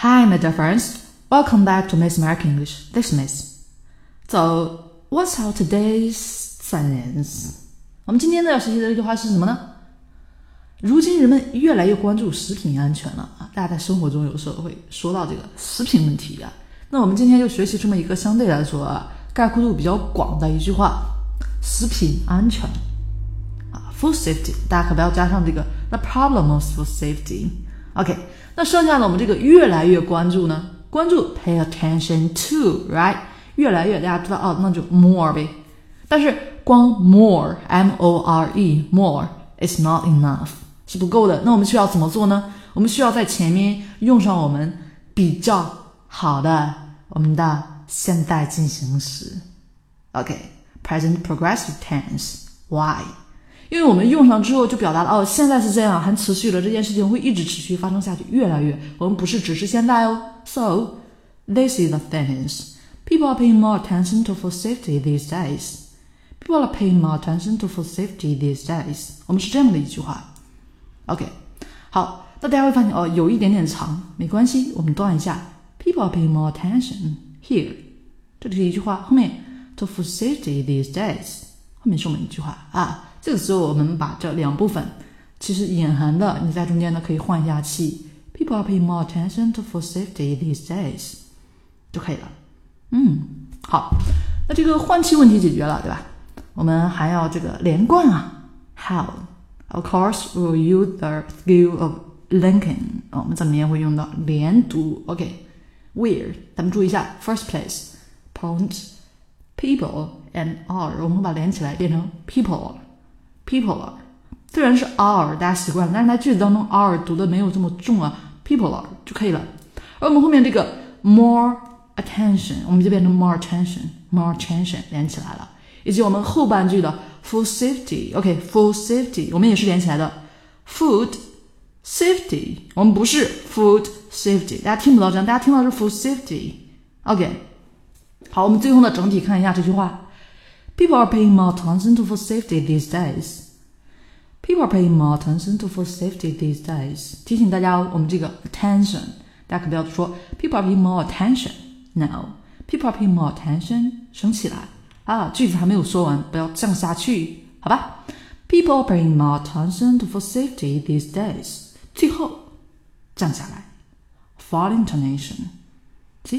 Hi, my dear friends. Welcome back to Miss American English. This Miss. So, what's our today's sentence? 我们今天呢要学习的这句话是什么呢？如今人们越来越关注食品安全了啊，大家在生活中有时候会说到这个食品问题啊。那我们今天就学习这么一个相对来说啊概括度比较广的一句话：食品安全啊，food safety。大家可不要加上这个 the problem of food safety。OK，那剩下的我们这个越来越关注呢？关注 pay attention to，right？越来越大家知道哦，那就 more 呗。但是光 more m o r e more is not enough 是不够的。那我们需要怎么做呢？我们需要在前面用上我们比较好的我们的现在进行时。OK，present progressive tense，why？。Why？因为我们用上之后就表达了哦，现在是这样，还持续了，这件事情会一直持续发生下去，越来越。我们不是只是现在哦。So this is the things people are paying more attention to for safety these days. People are paying more attention to for safety these days. 我们是这样的一句话。OK，好，那大家会发现哦，有一点点长，没关系，我们断一下。People are paying more attention here，这里是一句话，后面 to for safety these days，后面是我们一句话啊。 这个时候，我们把这两部分其实隐含的，你在中间呢可以换一下气。People are paying more attention to food safety these days，就可以了。嗯，好，那这个换气问题解决了，对吧？我们还要这个连贯啊。How？Of course, we'll use the skill of linking。我们这里面会用到连读。OK，Where？咱们注意一下，first place，point，people and are，我们把连起来变成 people。 people 了，虽然是 are 大家习惯了，但是在句子当中 are 读的没有这么重啊，people 了就可以了。而我们后面这个 more attention，我们就变成 more attention，more attention 连起来了，以及我们后半句的 food safety，OK，food safety 我们也是连起来的，food safety 我们不是 food safety，大家听不到这样，大家听到是 food safety，OK。好，我们最后呢整体看一下这句话。People are paying more attention to food safety these days. People are paying more attention to food safety these days. 提醒大家，我们这个 attention，大家可不要说 people are paying more attention. No, people are paying more attention. 升起来啊，句子还没有说完，不要降下去，好吧？People are paying more attention to food safety these days. 最后降下来，fall intonation. 好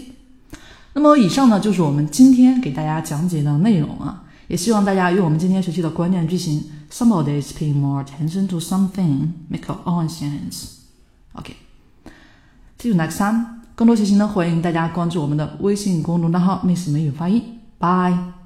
那么以上呢，就是我们今天给大家讲解的内容啊。也希望大家用我们今天学习的关键句型 ，somebody is paying more attention to something, make your own sense. OK，see you next time. 更多学习呢，欢迎大家关注我们的微信公众账号 “Miss 美语发音”。Bye.